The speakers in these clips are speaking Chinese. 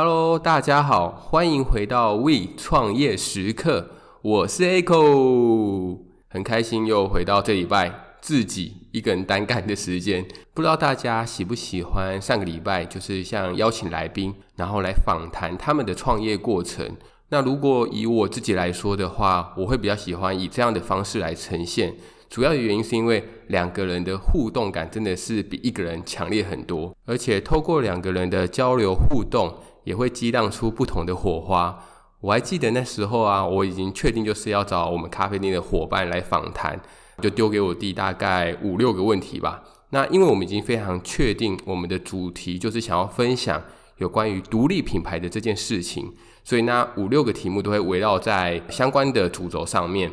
Hello，大家好，欢迎回到 We 创业时刻，我是 Echo，很开心又回到这礼拜自己一个人单干的时间。不知道大家喜不喜欢上个礼拜就是像邀请来宾，然后来访谈他们的创业过程。那如果以我自己来说的话，我会比较喜欢以这样的方式来呈现。主要的原因是因为两个人的互动感真的是比一个人强烈很多，而且透过两个人的交流互动，也会激荡出不同的火花。我还记得那时候啊，我已经确定就是要找我们咖啡店的伙伴来访谈，就丢给我弟大概五六个问题吧。那因为我们已经非常确定我们的主题就是想要分享有关于独立品牌的这件事情，所以那五六个题目都会围绕在相关的主轴上面，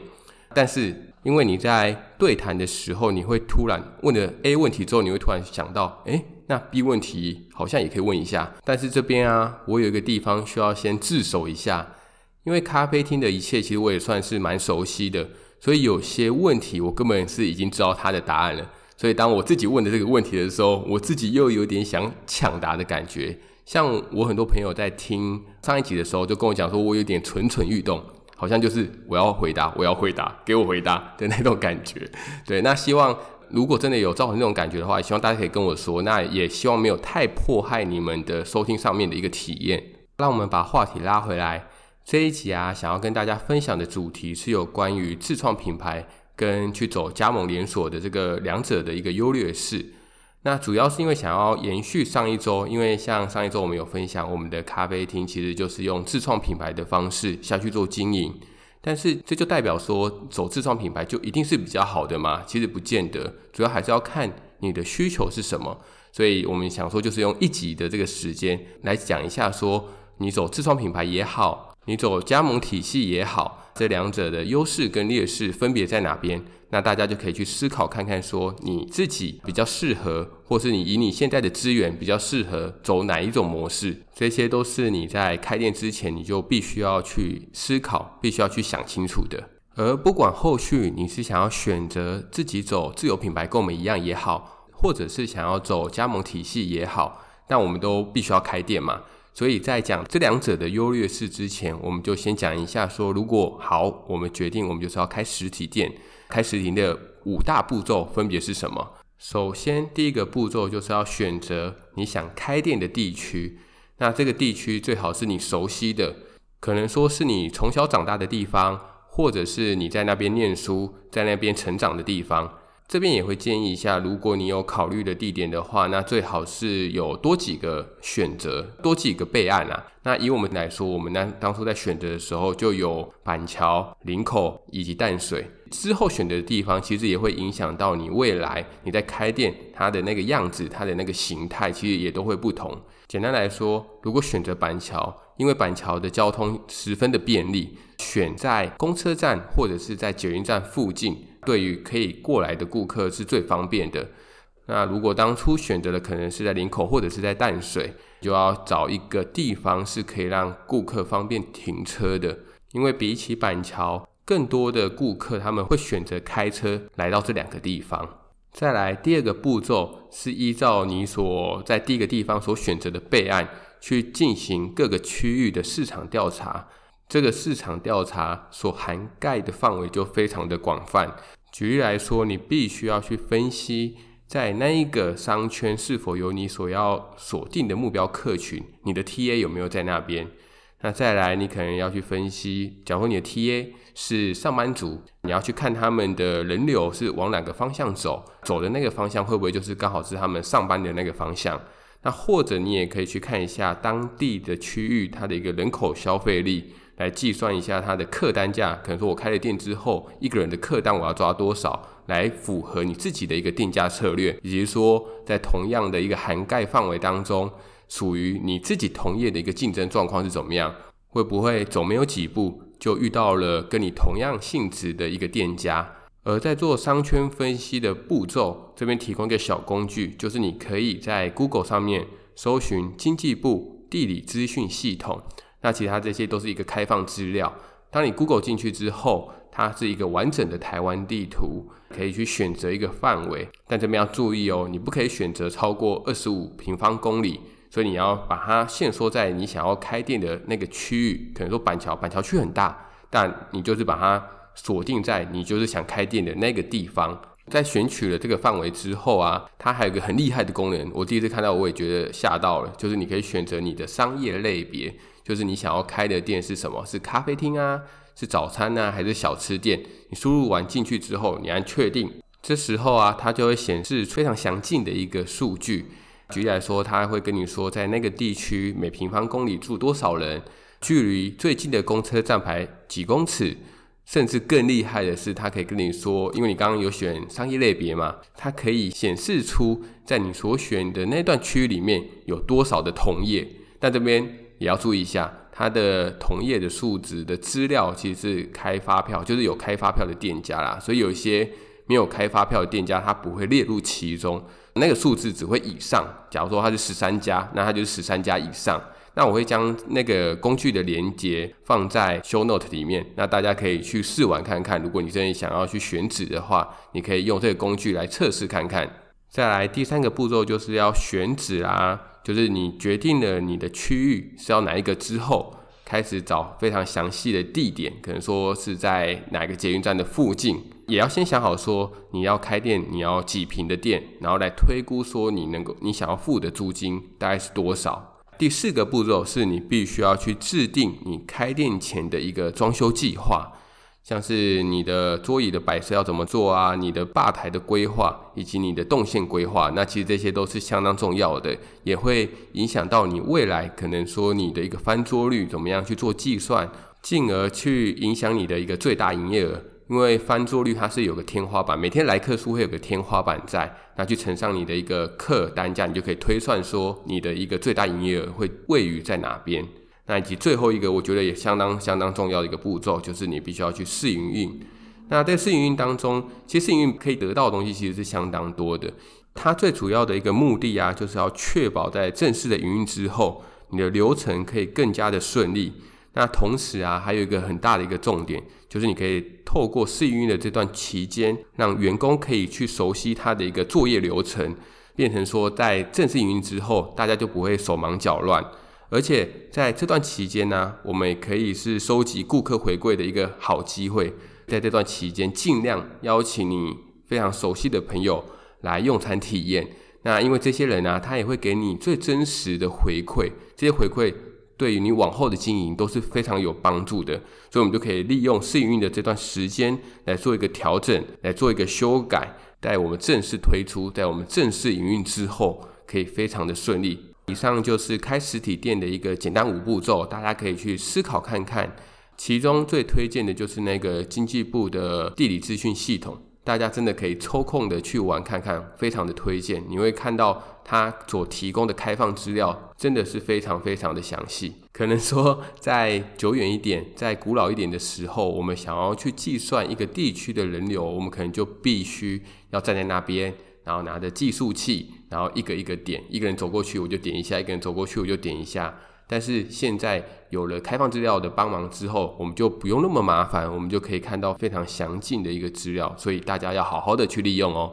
但是。因为你在对谈的时候，你会突然问了 A 问题之后，你会突然想到，诶，那 B 问题好像也可以问一下。但是这边啊，我有一个地方需要先自首一下，因为咖啡厅的一切其实我也算是蛮熟悉的，所以有些问题我根本是已经知道它的答案了。所以当我自己问的这个问题的时候，我自己又有点想抢答的感觉。像我很多朋友在听上一集的时候，就跟我讲说，我有点蠢蠢欲动。好像就是我要回答，我要回答，给我回答的那种感觉。对，那希望如果真的有造成那种感觉的话，希望大家可以跟我说。那也希望没有太迫害你们的收听上面的一个体验。让我们把话题拉回来，这一集啊，想要跟大家分享的主题是有关于自创品牌跟去走加盟连锁的这个两者的一个优劣势。那主要是因为想要延续上一周，因为像上一周我们有分享，我们的咖啡厅其实就是用自创品牌的方式下去做经营，但是这就代表说走自创品牌就一定是比较好的吗？其实不见得，主要还是要看你的需求是什么。所以我们想说，就是用一集的这个时间来讲一下，说你走自创品牌也好，你走加盟体系也好，这两者的优势跟劣势分别在哪边？那大家就可以去思考看看，说你自己比较适合，或是你以你现在的资源比较适合走哪一种模式，这些都是你在开店之前你就必须要去思考，必须要去想清楚的。而不管后续你是想要选择自己走自有品牌跟我们一样也好，或者是想要走加盟体系也好，但我们都必须要开店嘛。所以在讲这两者的优劣势之前，我们就先讲一下说，如果好，我们决定我们就是要开实体店。开实体的五大步骤分别是什么？首先，第一个步骤就是要选择你想开店的地区。那这个地区最好是你熟悉的，可能说是你从小长大的地方，或者是你在那边念书、在那边成长的地方。这边也会建议一下，如果你有考虑的地点的话，那最好是有多几个选择，多几个备案啊。那以我们来说，我们当当初在选择的时候，就有板桥、林口以及淡水。之后选择的地方，其实也会影响到你未来你在开店它的那个样子，它的那个形态，其实也都会不同。简单来说，如果选择板桥，因为板桥的交通十分的便利，选在公车站或者是在捷运站附近。对于可以过来的顾客是最方便的。那如果当初选择的可能是在林口或者是在淡水，就要找一个地方是可以让顾客方便停车的。因为比起板桥，更多的顾客他们会选择开车来到这两个地方。再来第二个步骤是依照你所在第一个地方所选择的备案去进行各个区域的市场调查。这个市场调查所涵盖的范围就非常的广泛。举例来说，你必须要去分析，在那一个商圈是否有你所要锁定的目标客群，你的 TA 有没有在那边？那再来，你可能要去分析，假如你的 TA 是上班族，你要去看他们的人流是往哪个方向走，走的那个方向会不会就是刚好是他们上班的那个方向？那或者你也可以去看一下当地的区域，它的一个人口消费力。来计算一下它的客单价，可能说我开了店之后，一个人的客单我要抓多少，来符合你自己的一个定价策略，以及说在同样的一个涵盖范围当中，属于你自己同业的一个竞争状况是怎么样？会不会走没有几步就遇到了跟你同样性质的一个店家？而在做商圈分析的步骤，这边提供一个小工具，就是你可以在 Google 上面搜寻经济部地理资讯系统。那其他这些都是一个开放资料。当你 Google 进去之后，它是一个完整的台湾地图，可以去选择一个范围。但这边要注意哦，你不可以选择超过二十五平方公里，所以你要把它限缩在你想要开店的那个区域，可能说板桥，板桥区很大，但你就是把它锁定在你就是想开店的那个地方。在选取了这个范围之后啊，它还有个很厉害的功能，我第一次看到我也觉得吓到了，就是你可以选择你的商业类别，就是你想要开的店是什么，是咖啡厅啊，是早餐啊，还是小吃店？你输入完进去之后，你按确定，这时候啊，它就会显示非常详尽的一个数据。举例来说，它会跟你说，在那个地区每平方公里住多少人，距离最近的公车站牌几公尺。甚至更厉害的是，它可以跟你说，因为你刚刚有选商业类别嘛，它可以显示出在你所选的那段区域里面有多少的同业。但这边也要注意一下，它的同业的数值的资料其实是开发票，就是有开发票的店家啦。所以有一些没有开发票的店家，它不会列入其中，那个数字只会以上。假如说它是十三家，那它就是十三家以上。那我会将那个工具的连接放在 show note 里面，那大家可以去试玩看看。如果你真的想要去选址的话，你可以用这个工具来测试看看。再来第三个步骤就是要选址啦，就是你决定了你的区域是要哪一个之后，开始找非常详细的地点，可能说是在哪个捷运站的附近，也要先想好说你要开店，你要几坪的店，然后来推估说你能够你想要付的租金大概是多少。第四个步骤是你必须要去制定你开店前的一个装修计划，像是你的桌椅的摆设要怎么做啊，你的吧台的规划以及你的动线规划，那其实这些都是相当重要的，也会影响到你未来可能说你的一个翻桌率怎么样去做计算，进而去影响你的一个最大营业额。因为翻桌率它是有个天花板，每天来客数会有个天花板在，那去乘上你的一个客单价，你就可以推算说你的一个最大营业额会位于在哪边。那以及最后一个，我觉得也相当相当重要的一个步骤，就是你必须要去试营运。那在试营运当中，其实试营运可以得到的东西其实是相当多的。它最主要的一个目的啊，就是要确保在正式的营运之后，你的流程可以更加的顺利。那同时啊，还有一个很大的一个重点，就是你可以透过试营运的这段期间，让员工可以去熟悉他的一个作业流程，变成说在正式营运之后，大家就不会手忙脚乱。而且在这段期间呢，我们也可以是收集顾客回馈的一个好机会。在这段期间，尽量邀请你非常熟悉的朋友来用餐体验。那因为这些人呢，他也会给你最真实的回馈，这些回馈。对于你往后的经营都是非常有帮助的，所以我们就可以利用试营运的这段时间来做一个调整，来做一个修改，在我们正式推出，在我们正式营运之后，可以非常的顺利。以上就是开实体店的一个简单五步骤，大家可以去思考看看。其中最推荐的就是那个经济部的地理资讯系统。大家真的可以抽空的去玩看看，非常的推荐。你会看到它所提供的开放资料，真的是非常非常的详细。可能说在久远一点、在古老一点的时候，我们想要去计算一个地区的人流，我们可能就必须要站在那边，然后拿着计数器，然后一个一个点，一个人走过去我就点一下，一个人走过去我就点一下。但是现在有了开放资料的帮忙之后，我们就不用那么麻烦，我们就可以看到非常详尽的一个资料，所以大家要好好的去利用哦。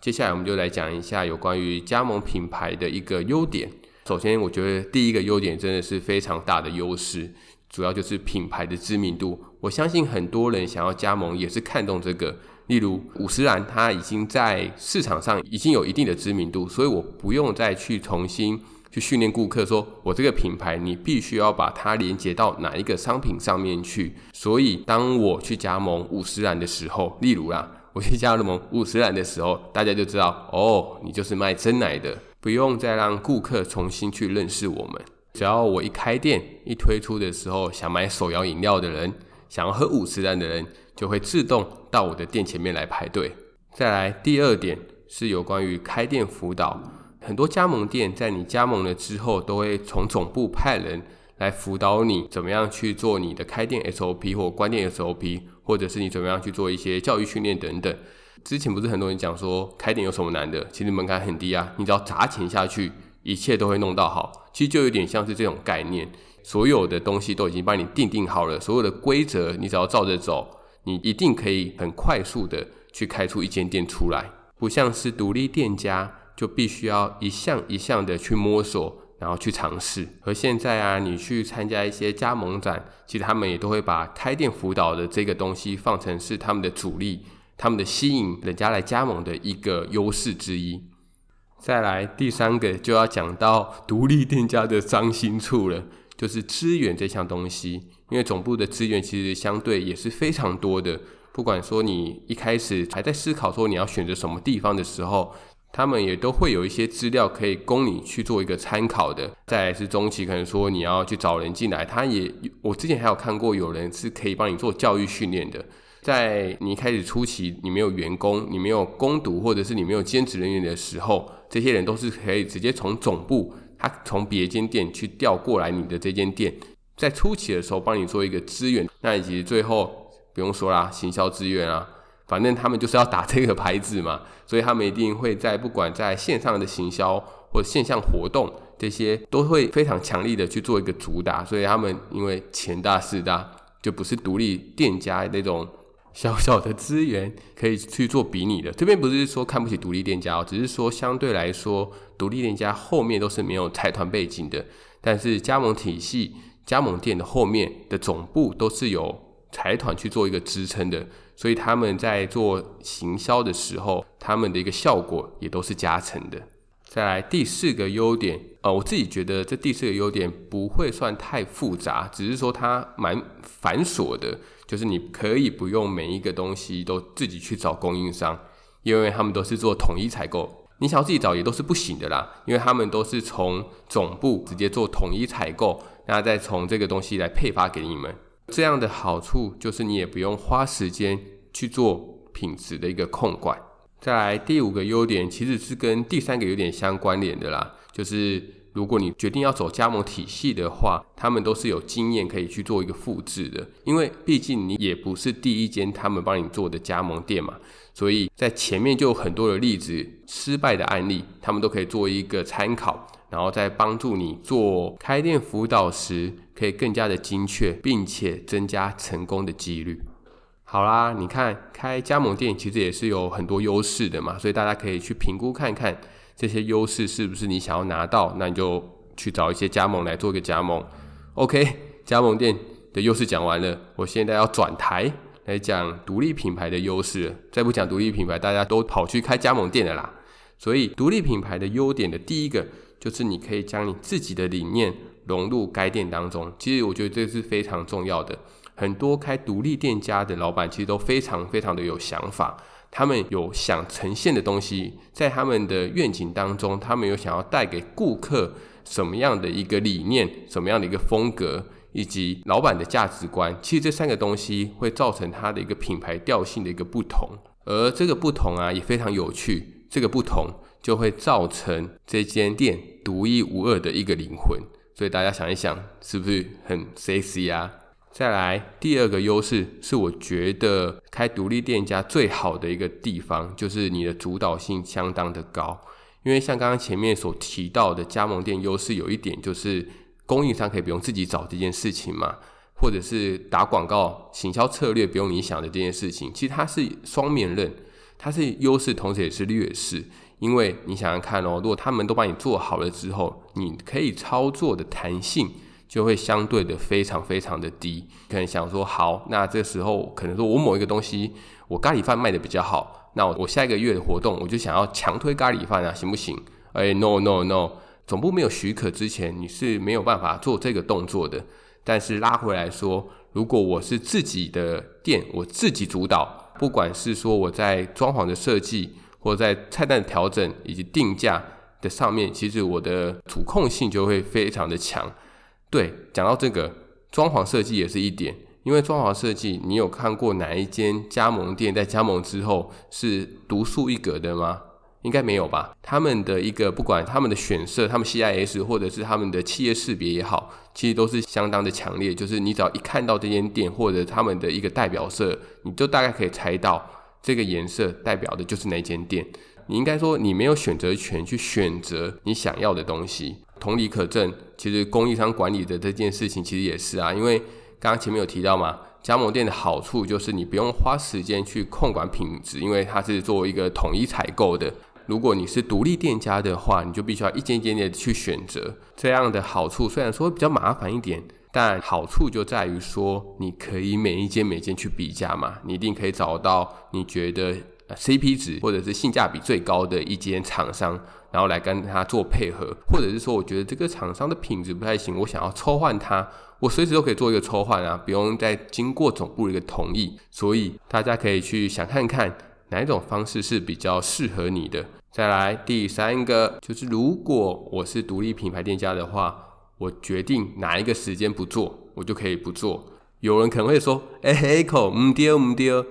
接下来我们就来讲一下有关于加盟品牌的一个优点。首先，我觉得第一个优点真的是非常大的优势，主要就是品牌的知名度。我相信很多人想要加盟也是看中这个，例如五十岚，它已经在市场上已经有一定的知名度，所以我不用再去重新。去训练顾客，说我这个品牌，你必须要把它连接到哪一个商品上面去。所以，当我去加盟五十岚的时候，例如啦，我去加盟五十岚的时候，大家就知道，哦，你就是卖真奶的，不用再让顾客重新去认识我们。只要我一开店，一推出的时候，想买手摇饮料的人，想要喝五十岚的人，就会自动到我的店前面来排队。再来，第二点是有关于开店辅导。很多加盟店在你加盟了之后，都会从总部派人来辅导你怎么样去做你的开店 SOP 或关店 SOP，或者是你怎么样去做一些教育训练等等。之前不是很多人讲说开店有什么难的？其实门槛很低啊，你只要砸钱下去，一切都会弄到好。其实就有点像是这种概念，所有的东西都已经帮你定定好了，所有的规则你只要照着走，你一定可以很快速的去开出一间店出来，不像是独立店家。就必须要一项一项的去摸索，然后去尝试。而现在啊，你去参加一些加盟展，其实他们也都会把开店辅导的这个东西放成是他们的主力，他们的吸引人家来加盟的一个优势之一。再来第三个就要讲到独立店家的伤心处了，就是资源这项东西。因为总部的资源其实相对也是非常多的，不管说你一开始还在思考说你要选择什么地方的时候，他们也都会有一些资料可以供你去做一个参考的。再来是中期，可能说你要去找人进来，他也我之前还有看过有人是可以帮你做教育训练的。在你一开始初期，你没有员工，你没有工读，或者是你没有兼职人员的时候，这些人都是可以直接从总部，他从别间店去调过来你的这间店，在初期的时候帮你做一个资源，那以及最后不用说啦，行销资源啊，反正他们就是要打这个牌子嘛，所以他们一定会在不管在线上的行销或者线上活动这些，都会非常强力的去做一个主打，所以他们因为钱大势大，就不是独立店家那种。小小的资源可以去做比拟的，这边不是说看不起独立店家哦，只是说相对来说，独立店家后面都是没有财团背景的，但是加盟体系、加盟店的后面的总部都是有财团去做一个支撑的，所以他们在做行销的时候，他们的一个效果也都是加成的。再来第四个优点，呃，我自己觉得这第四个优点不会算太复杂，只是说它蛮繁琐的。就是你可以不用每一个东西都自己去找供应商，因为他们都是做统一采购。你想要自己找也都是不行的啦，因为他们都是从总部直接做统一采购，然后再从这个东西来配发给你们。这样的好处就是你也不用花时间去做品质的一个控管。再来第五个优点，其实是跟第三个有点相关联的啦，就是。如果你决定要走加盟体系的话，他们都是有经验可以去做一个复制的，因为毕竟你也不是第一间他们帮你做的加盟店嘛，所以在前面就有很多的例子失败的案例，他们都可以做一个参考，然后再帮助你做开店辅导时可以更加的精确，并且增加成功的几率。好啦，你看开加盟店其实也是有很多优势的嘛，所以大家可以去评估看看。这些优势是不是你想要拿到？那你就去找一些加盟来做一个加盟。OK，加盟店的优势讲完了，我现在要转台来讲独立品牌的优势。再不讲独立品牌，大家都跑去开加盟店了啦。所以独立品牌的优点的第一个就是你可以将你自己的理念融入该店当中。其实我觉得这是非常重要的。很多开独立店家的老板其实都非常非常的有想法。他们有想呈现的东西，在他们的愿景当中，他们有想要带给顾客什么样的一个理念，什么样的一个风格，以及老板的价值观。其实这三个东西会造成它的一个品牌调性的一个不同，而这个不同啊也非常有趣。这个不同就会造成这间店独一无二的一个灵魂。所以大家想一想，是不是很 sexy 啊？再来第二个优势是，我觉得开独立店家最好的一个地方，就是你的主导性相当的高。因为像刚刚前面所提到的加盟店优势，有一点就是供应商可以不用自己找这件事情嘛，或者是打广告、行销策略不用你想的这件事情，其实它是双面刃，它是优势，同时也是劣势。因为你想想看哦，如果他们都帮你做好了之后，你可以操作的弹性。就会相对的非常非常的低，可能想说好，那这时候可能说我某一个东西，我咖喱饭卖的比较好，那我下一个月的活动我就想要强推咖喱饭啊，行不行？哎，no no no，总部没有许可之前你是没有办法做这个动作的。但是拉回来说，如果我是自己的店，我自己主导，不管是说我在装潢的设计，或在菜单的调整以及定价的上面，其实我的主控性就会非常的强。对，讲到这个装潢设计也是一点，因为装潢设计，你有看过哪一间加盟店在加盟之后是独树一格的吗？应该没有吧？他们的一个不管他们的选色，他们 CIS 或者是他们的企业识别也好，其实都是相当的强烈。就是你只要一看到这间店或者他们的一个代表色，你就大概可以猜到这个颜色代表的就是哪间店。你应该说你没有选择权去选择你想要的东西。同理可证，其实供应商管理的这件事情其实也是啊，因为刚刚前面有提到嘛，加盟店的好处就是你不用花时间去控管品质，因为它是做一个统一采购的。如果你是独立店家的话，你就必须要一间一间的去选择。这样的好处虽然说比较麻烦一点，但好处就在于说，你可以每一间每间去比价嘛，你一定可以找到你觉得 CP 值或者是性价比最高的一间厂商，然后来跟他做配合，或者是说，我觉得这个厂商的品质不太行，我想要抽换它，我随时都可以做一个抽换啊，不用再经过总部的一个同意。所以大家可以去想看看。哪一种方式是比较适合你的？再来第三个，就是如果我是独立品牌店家的话，我决定哪一个时间不做，我就可以不做。有人可能会说：“哎，Echo，唔丢唔丢。”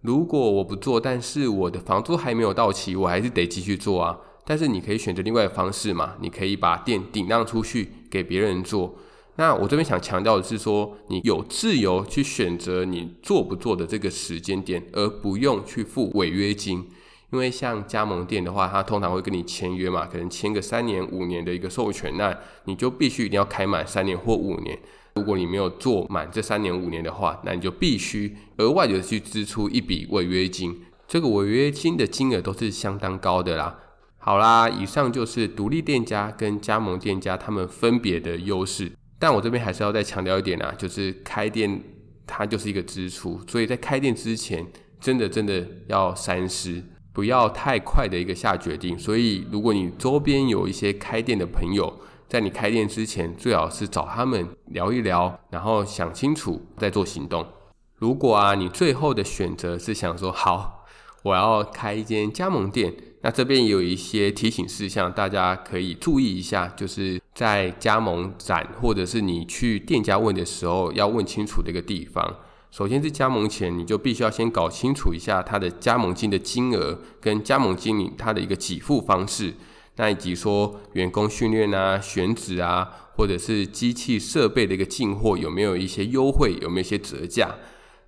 如果我不做，但是我的房租还没有到期，我还是得继续做啊。但是你可以选择另外的方式嘛，你可以把店顶让出去给别人做。那我这边想强调的是说，你有自由去选择你做不做的这个时间点，而不用去付违约金。因为像加盟店的话，他通常会跟你签约嘛，可能签个三年、五年的一个授权，那你就必须一定要开满三年或五年。如果你没有做满这三年、五年的话，那你就必须额外的去支出一笔违约金。这个违约金的金额都是相当高的啦。好啦，以上就是独立店家跟加盟店家他们分别的优势。但我这边还是要再强调一点啊，就是开店它就是一个支出，所以在开店之前，真的真的要三思，不要太快的一个下决定。所以，如果你周边有一些开店的朋友，在你开店之前，最好是找他们聊一聊，然后想清楚再做行动。如果啊，你最后的选择是想说好，我要开一间加盟店。那这边有一些提醒事项，大家可以注意一下，就是在加盟展或者是你去店家问的时候，要问清楚的一个地方。首先是加盟前，你就必须要先搞清楚一下他的加盟金的金额，跟加盟经理他的一个给付方式，那以及说员工训练啊、选址啊，或者是机器设备的一个进货有没有一些优惠，有没有一些折价。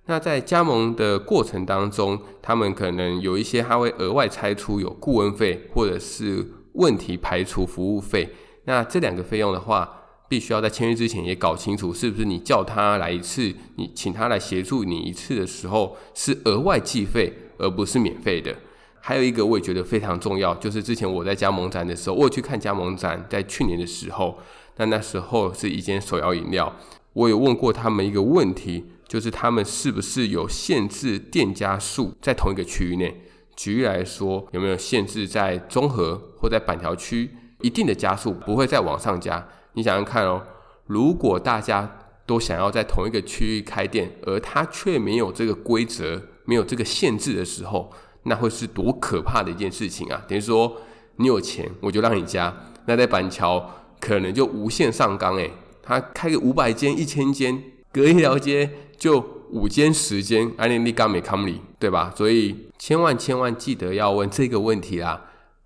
那在加盟的过程当中，他们可能有一些他会额外拆出有顾问费或者是问题排除服务费。那这两个费用的话，必须要在签约之前也搞清楚，是不是你叫他来一次，你请他来协助你一次的时候是额外计费，而不是免费的。还有一个我也觉得非常重要，就是之前我在加盟展的时候，我有去看加盟展，在去年的时候，那那时候是一间手摇饮料，我有问过他们一个问题。就是他们是不是有限制店家数在同一个区域内？举例来说，有没有限制在中和或在板桥区一定的家数不会再往上加？你想想看哦，如果大家都想要在同一个区域开店，而他却没有这个规则、没有这个限制的时候，那会是多可怕的一件事情啊！等于说，你有钱我就让你加，那在板桥可能就无限上纲诶，他开个五百间、一千间，隔一条街。就五间十间，安利利刚美康里，对吧？所以千万千万记得要问这个问题啦。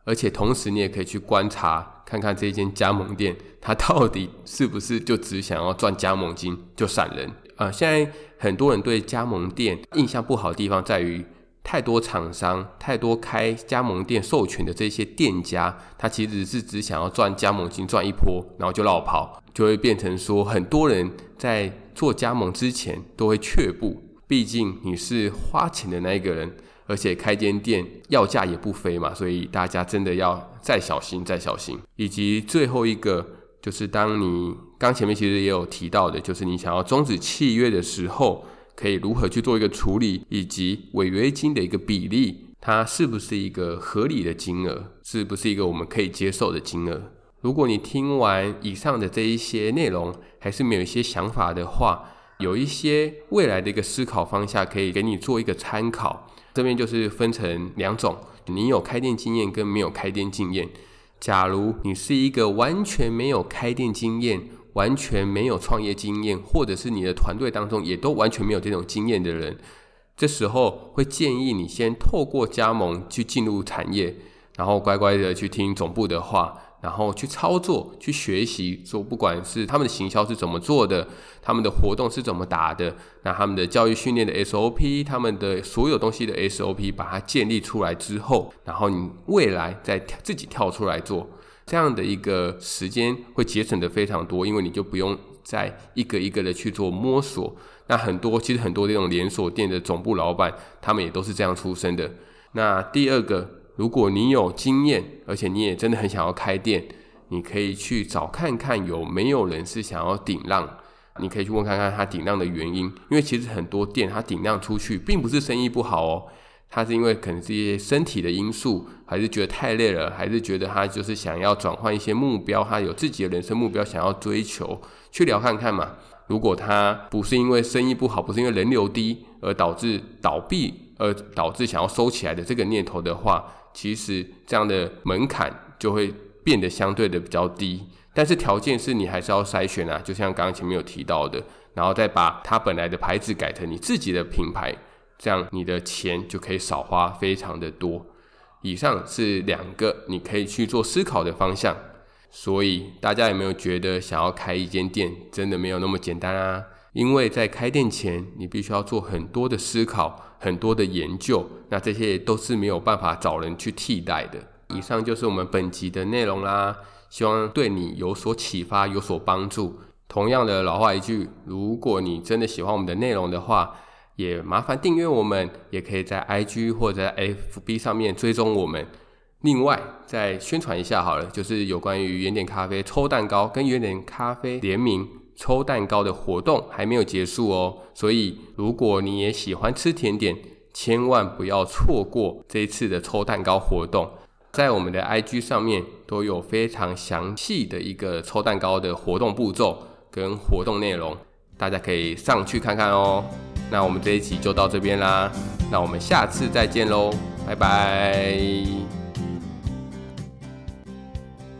而且同时你也可以去观察，看看这间加盟店，它到底是不是就只想要赚加盟金就闪人啊？呃，现在很多人对加盟店印象不好的地方在于，太多厂商，太多开加盟店授权的这些店家，他其实是只想要赚加盟金赚一波，然后就落跑，就会变成说很多人在。做加盟之前都会却步，毕竟你是花钱的那一个人，而且开间店要价也不菲嘛，所以大家真的要再小心再小心。以及最后一个就是，当你刚前面其实也有提到的，就是你想要终止契约的时候，可以如何去做一个处理，以及违约金的一个比例，它是不是一个合理的金额，是不是一个我们可以接受的金额？如果你听完以上的这一些内容，还是没有一些想法的话，有一些未来的一个思考方向可以给你做一个参考。这边就是分成两种，你有开店经验跟没有开店经验。假如你是一个完全没有开店经验、完全没有创业经验，或者是你的团队当中也都完全没有这种经验的人，这时候会建议你先透过加盟去进入产业，然后乖乖的去听总部的话。然后去操作，去学习，说不管是他们的行销是怎么做的，他们的活动是怎么打的，那他们的教育训练的 SOP，他们的所有东西的 SOP，把它建立出来之后，然后你未来再自己跳出来做，这样的一个时间会节省的非常多，因为你就不用再一个一个的去做摸索。那很多其实很多这种连锁店的总部老板，他们也都是这样出身的。那第二个。如果你有经验，而且你也真的很想要开店，你可以去找看看有没有人是想要顶让。你可以去问看看他顶让的原因，因为其实很多店他顶让出去，并不是生意不好哦，他是因为可能是一些身体的因素，还是觉得太累了，还是觉得他就是想要转换一些目标，他有自己的人生目标想要追求，去聊看看嘛。如果他不是因为生意不好，不是因为人流低而导致倒闭，而导致想要收起来的这个念头的话，其实这样的门槛就会变得相对的比较低。但是条件是你还是要筛选啊，就像刚刚前面有提到的，然后再把它本来的牌子改成你自己的品牌，这样你的钱就可以少花非常的多。以上是两个你可以去做思考的方向。所以大家有没有觉得想要开一间店真的没有那么简单啊？因为在开店前，你必须要做很多的思考，很多的研究，那这些都是没有办法找人去替代的。以上就是我们本集的内容啦。希望对你有所启发，有所帮助。同样的老话一句，如果你真的喜欢我们的内容的话，也麻烦订阅我们，也可以在 IG 或者 FB 上面追踪我们。另外，再宣传一下好了，就是有关于原点咖啡抽蛋糕跟原点咖啡联名抽蛋糕的活动还没有结束哦。所以，如果你也喜欢吃甜点，千万不要错过这一次的抽蛋糕活动。在我们的 IG 上面都有非常详细的一个抽蛋糕的活动步骤跟活动内容，大家可以上去看看哦。那我们这一集就到这边啦，那我们下次再见喽，拜拜。